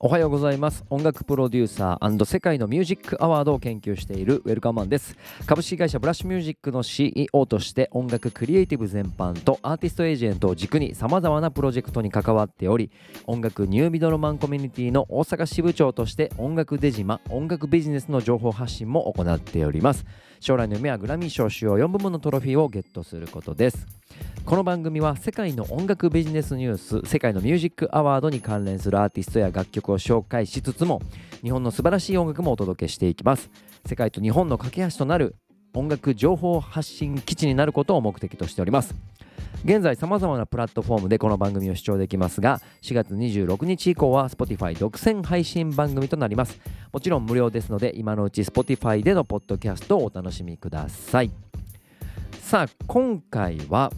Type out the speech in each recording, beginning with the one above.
おはようございます。音楽プロデューサー世界のミュージックアワードを研究しているウェルカマンです。株式会社ブラッシュミュージックの CEO として音楽クリエイティブ全般とアーティストエージェントを軸に様々なプロジェクトに関わっており音楽ニューミドルマンコミュニティの大阪支部長として音楽デジマ音楽ビジネスの情報発信も行っております。将来の夢はグラミー賞主要4部門のトロフィーをゲットすることです。この番組は世界の音楽ビジネスニュース世界のミュージックアワードに関連するアーティストや楽曲を紹介しつつも日本の素晴らしい音楽もお届けしていきます。世界と日本の架け橋となる音楽情報発信基地になることを目的としております。現在さまざまなプラットフォームでこの番組を視聴できますが4月26日以降は Spotify 独占配信番組となります。もちろん無料ですので今のうち Spotify でのポッドキャストをお楽しみください。さあ今回は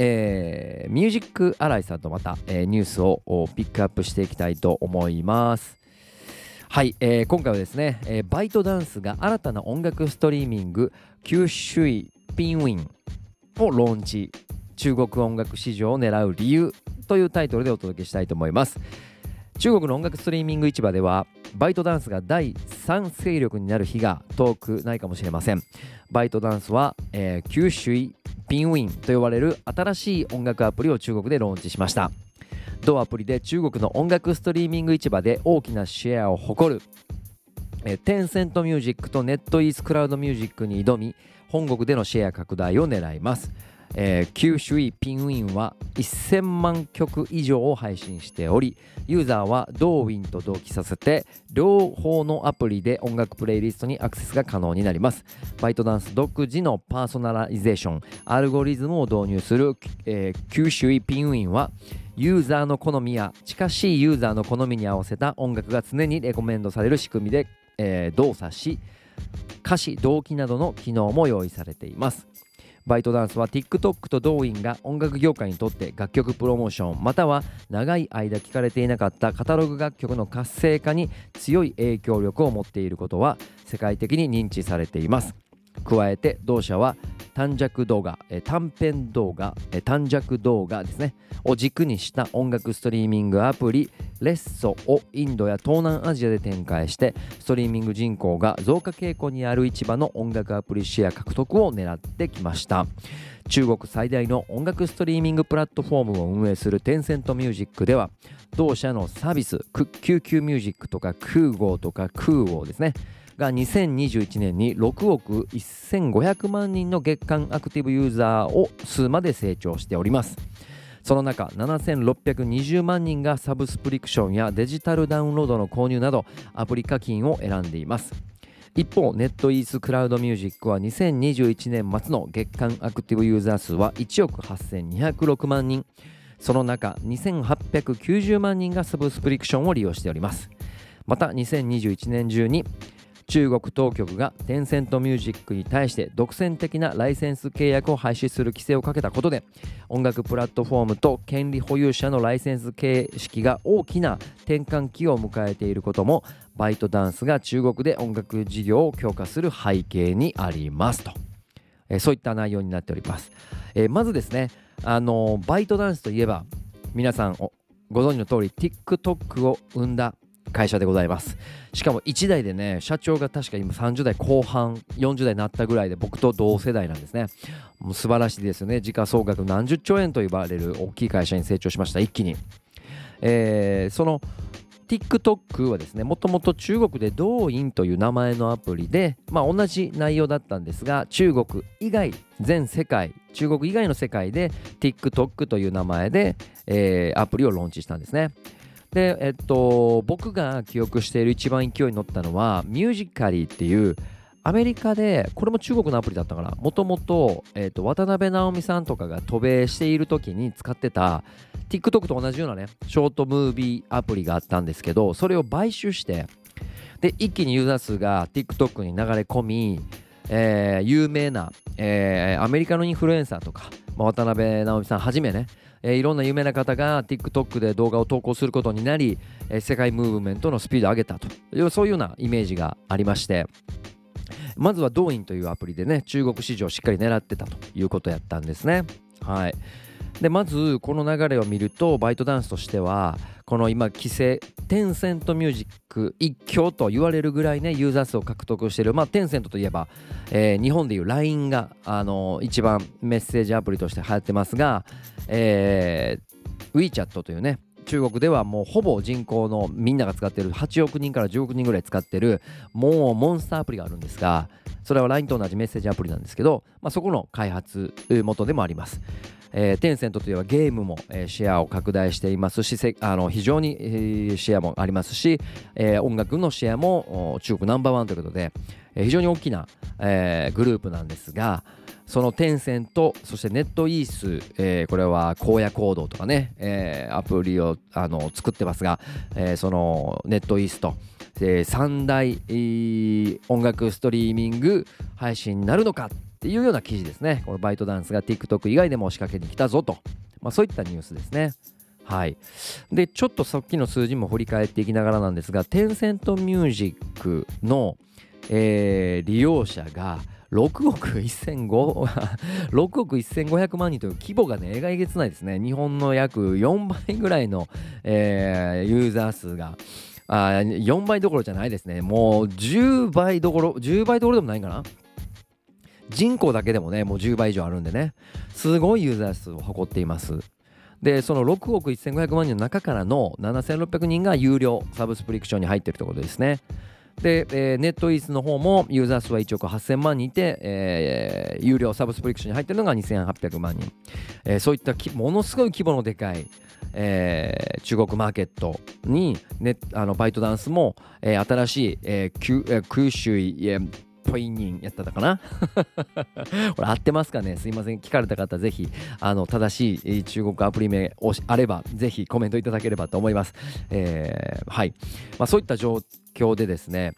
えー、ミュージックアライさんとまた、えー、ニュースをピックアップしていきたいと思います。はい、えー、今回はですね、えー、バイトダンスが新たな音楽ストリーミング九州ピンウィンをローンチ中国音楽市場を狙う理由というタイトルでお届けしたいと思います中国の音楽ストリーミング市場ではバイトダンスが第3勢力になる日が遠くないかもしれませんバイトダンスは、えー、九州ピンウィンと呼ばれる新しい音楽アプリを中国でローンチしました。同アプリで中国の音楽ストリーミング市場で大きなシェアを誇る。テンセントミュージックとネットイースクラウドミュージックに挑み本国でのシェア拡大を狙います。えー、九州ピンウィンは1000万曲以上を配信しておりユーザーはドウインと同期させて両方のアプリで音楽プレイリストにアクセスが可能になります。バイトダンス独自のパーソナライゼーションアルゴリズムを導入する、えー、九州ピンウィンはユーザーの好みや近しいユーザーの好みに合わせた音楽が常にレコメンドされる仕組みで、えー、動作し歌詞動機などの機能も用意されています。バイトダンスは TikTok と動員が音楽業界にとって楽曲プロモーションまたは長い間聴かれていなかったカタログ楽曲の活性化に強い影響力を持っていることは世界的に認知されています。加えて同社は短尺動画、え短編動画、え短尺動画ですね。を軸にした音楽ストリーミングアプリレッソをインドや東南アジアで展開してストリーミング人口が増加傾向にある市場の音楽アプリシェア獲得を狙ってきました。中国最大の音楽ストリーミングプラットフォームを運営するテンセントミュージックでは同社のサービス QQ ミュージックとか空号とか空王ですね。が2021年に6億1500万人の月間アクティブユーザーを数まで成長しております。その中7620万人がサブスプリクションやデジタルダウンロードの購入などアプリ課金を選んでいます。一方ネットイースクラウドミュージックは2021年末の月間アクティブユーザー数は1億8206万人。その中2890万人がサブスプリクションを利用しております。また2021年中に中国当局がテンセントミュージックに対して独占的なライセンス契約を廃止する規制をかけたことで音楽プラットフォームと権利保有者のライセンス形式が大きな転換期を迎えていることもバイトダンスが中国で音楽事業を強化する背景にありますと、えそういった内容になっております、えまずですねあのバイトダンスといえば皆さんご存知の通り TikTok を生んだ会社でございます。しかも1代でね社長が確か今30代後半40代になったぐらいで僕と同世代なんですね。もう素晴らしいですよね。時価総額何十兆円と呼ばれる大きい会社に成長しました。一気に、えー、その TikTok はですねもともと中国でドーインという名前のアプリで、まあ、同じ内容だったんですが中国以外全世界中国以外の世界で TikTok という名前で、えー、アプリをローンチしたんですね。で、えっと、僕が記憶している一番勢いに乗ったのは、ミュージカリーっていう、アメリカで、これも中国のアプリだったから、もともと、えっと、渡辺直美さんとかが渡米している時に使ってた、TikTok と同じようなね、ショートムービーアプリがあったんですけど、それを買収して、で、一気にユーザー数が TikTok に流れ込み、えー、有名な、えー、アメリカのインフルエンサーとか、まあ、渡辺直美さんはじめね、えー、いろんな有名な方が TikTok で動画を投稿することになり、えー、世界ムーブメントのスピードを上げたと。いうそういうようなイメージがありましてまずはドーインというアプリでね中国市場をしっかり狙ってたということやったんですね。はい。でまずこの流れを見るとバイトダンスとしてはこの今規制テンセントミュージック一強と言われるぐらいねユーザー数を獲得しているまあテンセントといえば、えー、日本でいう LINE が、あのー、一番メッセージアプリとして流行ってますが、えー、WeChat というね中国ではもうほぼ人口のみんなが使ってる8億人から10億人ぐらい使ってるもうモンスターアプリがあるんですがそれは LINE と同じメッセージアプリなんですけど、まあ、そこの開発元でもあります。えー、テンセントといえばゲームも、えー、シェアを拡大していますしあの非常に、えー、シェアもありますし、えー、音楽のシェアも中国ナンバーワンということで、えー、非常に大きな、えー、グループなんですがそのテンセントそしてネットイース、えー、これは荒野行動とかね、えー、アプリをあの作ってますが、えー、そのネットイースと、3大、音楽ストリーミング配信になるのかっていうような記事ですね。このバイトダンスが TikTok 以外でも仕掛けに来たぞと、まあ、そういったニュースですね。はい。で、ちょっとさっきの数字も振り返っていきながらなんですが、テンセントミュージックの、えー、利用者が6億1500 6 億1500万人という規模がね、えがえげつないですね。日本の約4倍ぐらいの、えー、ユーザー数が、あ4倍どころじゃないですね。もう10倍どころ、10倍どころでもないかな。人口だけでもね、もう10倍以上あるんでね、すごいユーザー数を誇っています。で、その6億1500万人の中からの7600人が有料サブスプリクションに入ってるということですね。で、えー、ネットイースの方もユーザー数は1億8000万人いて、えー、有料サブスプリクションに入ってるのが2800万人。えー、そういったものすごい規模のでかい、えー、中国マーケットに、ね、あのバイトダンスも、えー、新しい、えー、九州、えーポインやったかな？これ合ってますかね？すいません。聞かれた方、ぜひ、あの、正しい中国アプリ名をあれば、ぜひコメントいただければと思います。えー、はい。まあ、そういった状況でですね、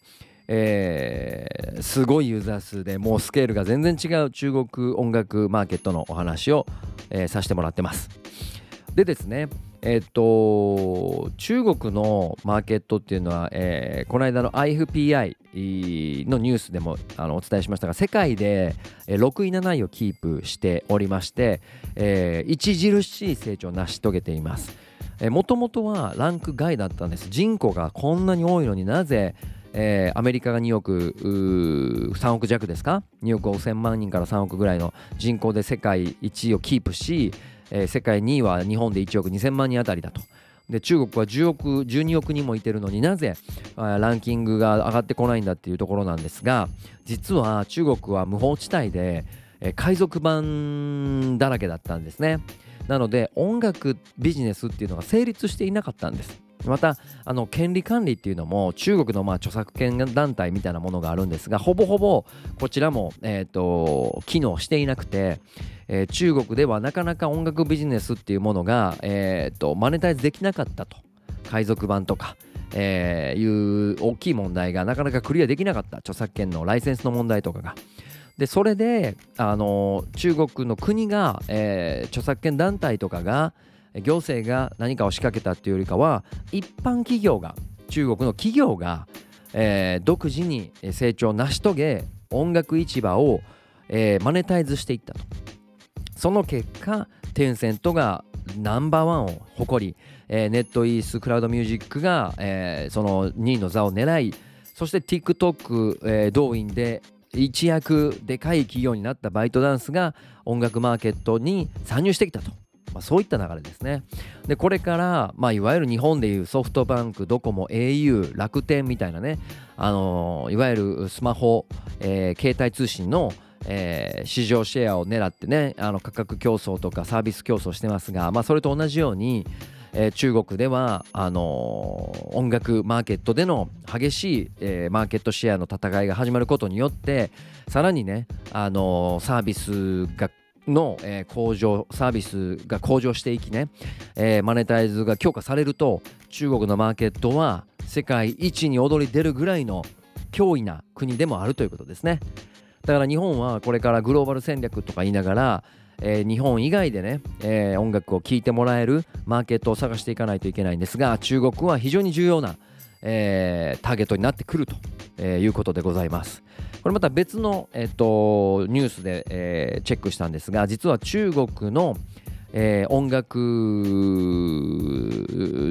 えー、すごいユーザー数でもうスケールが全然違う中国音楽マーケットのお話を、えー、させてもらってます。でですね、えっと、中国のマーケットっていうのは、えー、この間の IFPI のニュースでもあのお伝えしましたが、世界で6位、7位をキープしておりまして、えー、著しい成長を成し遂げています。もともとはランク外だったんです。人口がこんなに多いのになぜ、えー、アメリカが2億3億弱ですか？2億5000万人から3億ぐらいの人口で世界1位をキープし、えー、世界2位は日本で1億2000万人あたりだと。で中国は10億12億人もいてるのになぜランキングが上がってこないんだっていうところなんですが実は中国は無法地帯で、え、海賊版だらけだったんですねなので音楽ビジネスっていうのが成立していなかったんですまたあの権利管理っていうのも中国のまあ著作権団体みたいなものがあるんですがほぼほぼこちらも、えーと機能していなくてえー、中国ではなかなか音楽ビジネスっていうものが、えーと、マネタイズできなかったと海賊版とか、えー、いう大きい問題がなかなかクリアできなかった著作権のライセンスの問題とかが。でそれで、あの中国の国が、えー、著作権団体とかが行政が何かを仕掛けたっていうよりかは一般企業が中国の企業が、えー、独自に成長を成し遂げ音楽市場を、えー、マネタイズしていったと。その結果テンセントがナンバーワンを誇り、えー、ネットイースクラウドミュージックが、えー、その2位の座を狙いそして TikTok、えー、動員で一躍でかい企業になったバイトダンスが音楽マーケットに参入してきたと。まあ、そういった流れですね。で、これから、まあ、いわゆる日本でいうソフトバンク、ドコモ、au、楽天みたいなね、あのー、いわゆるスマホ、えー、携帯通信のえー、市場シェアを狙ってねあの価格競争とかサービス競争してますが、まあ、それと同じように、えー、中国ではあのー、音楽マーケットでの激しい、えー、マーケットシェアの戦いが始まることによってさらにね、あのサービスがの、え向上サービスが向上していきね、えマネタイズが強化されると中国のマーケットは世界一に躍り出るぐらいの脅威な国でもあるということですね。だから日本はこれからグローバル戦略とか言いながら、えー、日本以外でね、えー、音楽を聴いてもらえるマーケットを探していかないといけないんですが中国は非常に重要な、えー、ターゲットになってくると、えいうことでございます。これまた別の、えーと、ニュースで、えチェックしたんですが実は中国の、えー音楽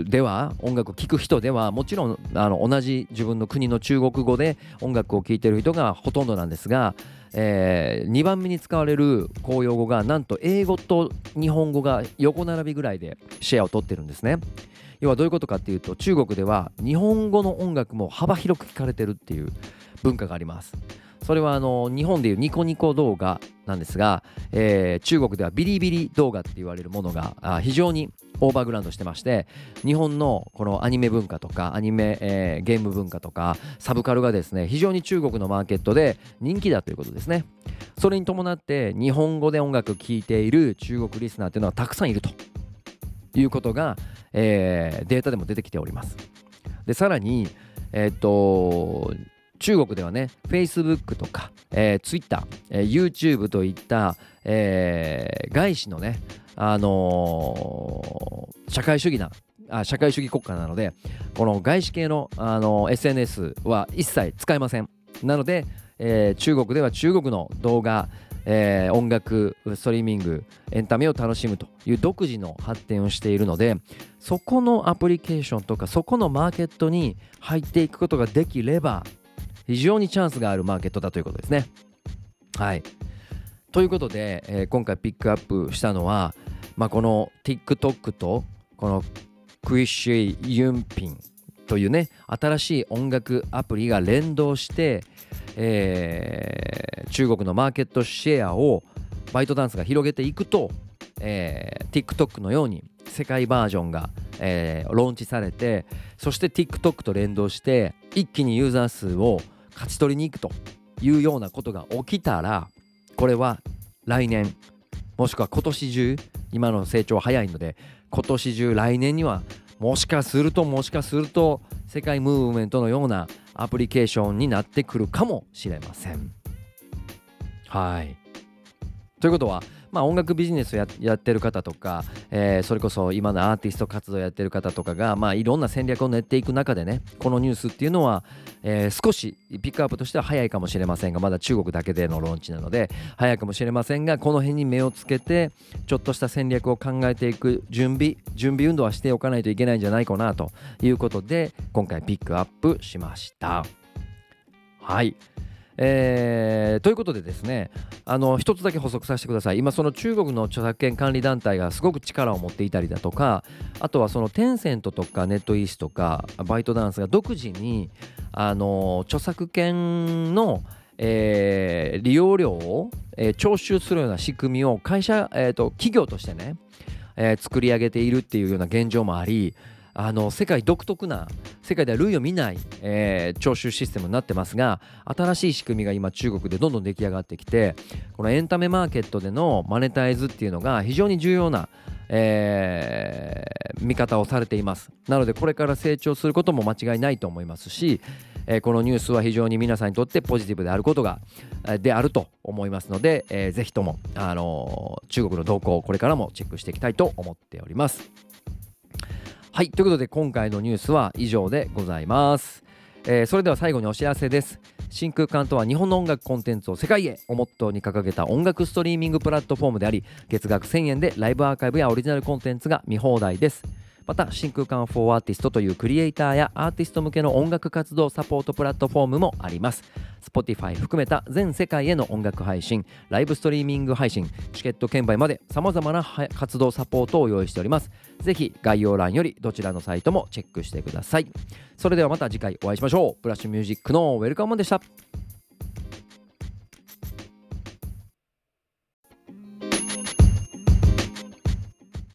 では音楽を聴く人ではもちろんあの同じ自分の国の中国語で音楽を聴いてる人がほとんどなんですが、え2番目に使われる公用語がなんと英語と日本語が横並びぐらいでシェアを取ってるんですね。要はどういうことかっていうと中国では日本語の音楽も幅広く聴かれてるっていう文化があります。それはあの日本でいうニコニコ動画なんですが、えー中国ではビリビリ動画って言われるものが非常にオーバーグラウンドしてまして日本のこのアニメ文化とかアニメ、えーゲーム文化とかサブカルがですね非常に中国のマーケットで人気だということですね。それに伴って日本語で音楽聴いている中国リスナーっていうのはたくさんいると。いうことが、えーデータでも出てきております。でさらにえっと中国ではね Facebook とか、えー Twitter、えー YouTube といった、えー外資のね、あのー社会主義なあ社会主義国家なのでこの外資系の、あの SNS は一切使えません。なので、えー中国では中国の動画、えー音楽ストリーミングエンタメを楽しむという独自の発展をしているのでそこのアプリケーションとかそこのマーケットに入っていくことができれば非常にチャンスがあるマーケットだということですね。はい。ということで、えー今回ピックアップしたのは、まあ、この TikTok とこのクイッシュユンピンというね新しい音楽アプリが連動して、えー中国のマーケットシェアをバイトダンスが広げていくと、えー TikTok のように世界バージョンが、えーローンチされてそして TikTok と連動して一気にユーザー数を勝ち取りに行くというようなことが起きたらこれは来年もしくは今年中今の成長は早いので今年中来年にはもしかするともしかすると世界ムーブメントのようなアプリケーションになってくるかもしれません。はいということは、まあ、音楽ビジネスをややってる方とか、えーそれこそ今のアーティスト活動やってる方とかが、まあ、いろんな戦略を練っていく中でねこのニュースっていうのは、えー少しピックアップとしては早いかもしれませんがまだ中国だけでのローンチなので早いかもしれませんがこの辺に目をつけてちょっとした戦略を考えていく準備準備運動はしておかないといけないんじゃないかなということで今回ピックアップしました。はいえーということでですねあの一つだけ補足させてください。今その中国の著作権管理団体がすごく力を持っていたりだとかあとはそのテンセントとかネットイースとかバイトダンスが独自にあの著作権のえー利用料を、えー徴収するような仕組みを会社、えーと企業としてね、えー作り上げているっていうような現状もありあの世界独特な世界では類を見ない、えー徴収システムになってますが新しい仕組みが今中国でどんどん出来上がってきてこのエンタメマーケットでのマネタイズっていうのが非常に重要な、えー見方をされていますなのでこれから成長することも間違いないと思いますし、えーこのニュースは非常に皆さんにとってポジティブであることがであると思いますので、えーぜひとも、あのー中国の動向をこれからもチェックしていきたいと思っております。はいということで今回のニュースは以上でございます。えーそれでは最後にお知らせです。真空管とは日本の音楽コンテンツを世界へをモットーに掲げた音楽ストリーミングプラットフォームであり月額1000円でライブアーカイブやオリジナルコンテンツが見放題です。また真空管 for アーティストというクリエイターやアーティスト向けの音楽活動サポートプラットフォームもあります。Spotify 含めた全世界への音楽配信ライブストリーミング配信チケット券売まで様々な活動サポートを用意しております。ぜひ概要欄よりどちらのサイトもチェックしてください。それではまた次回お会いしましょう。ブラッシュミュージックのウェルカムでした。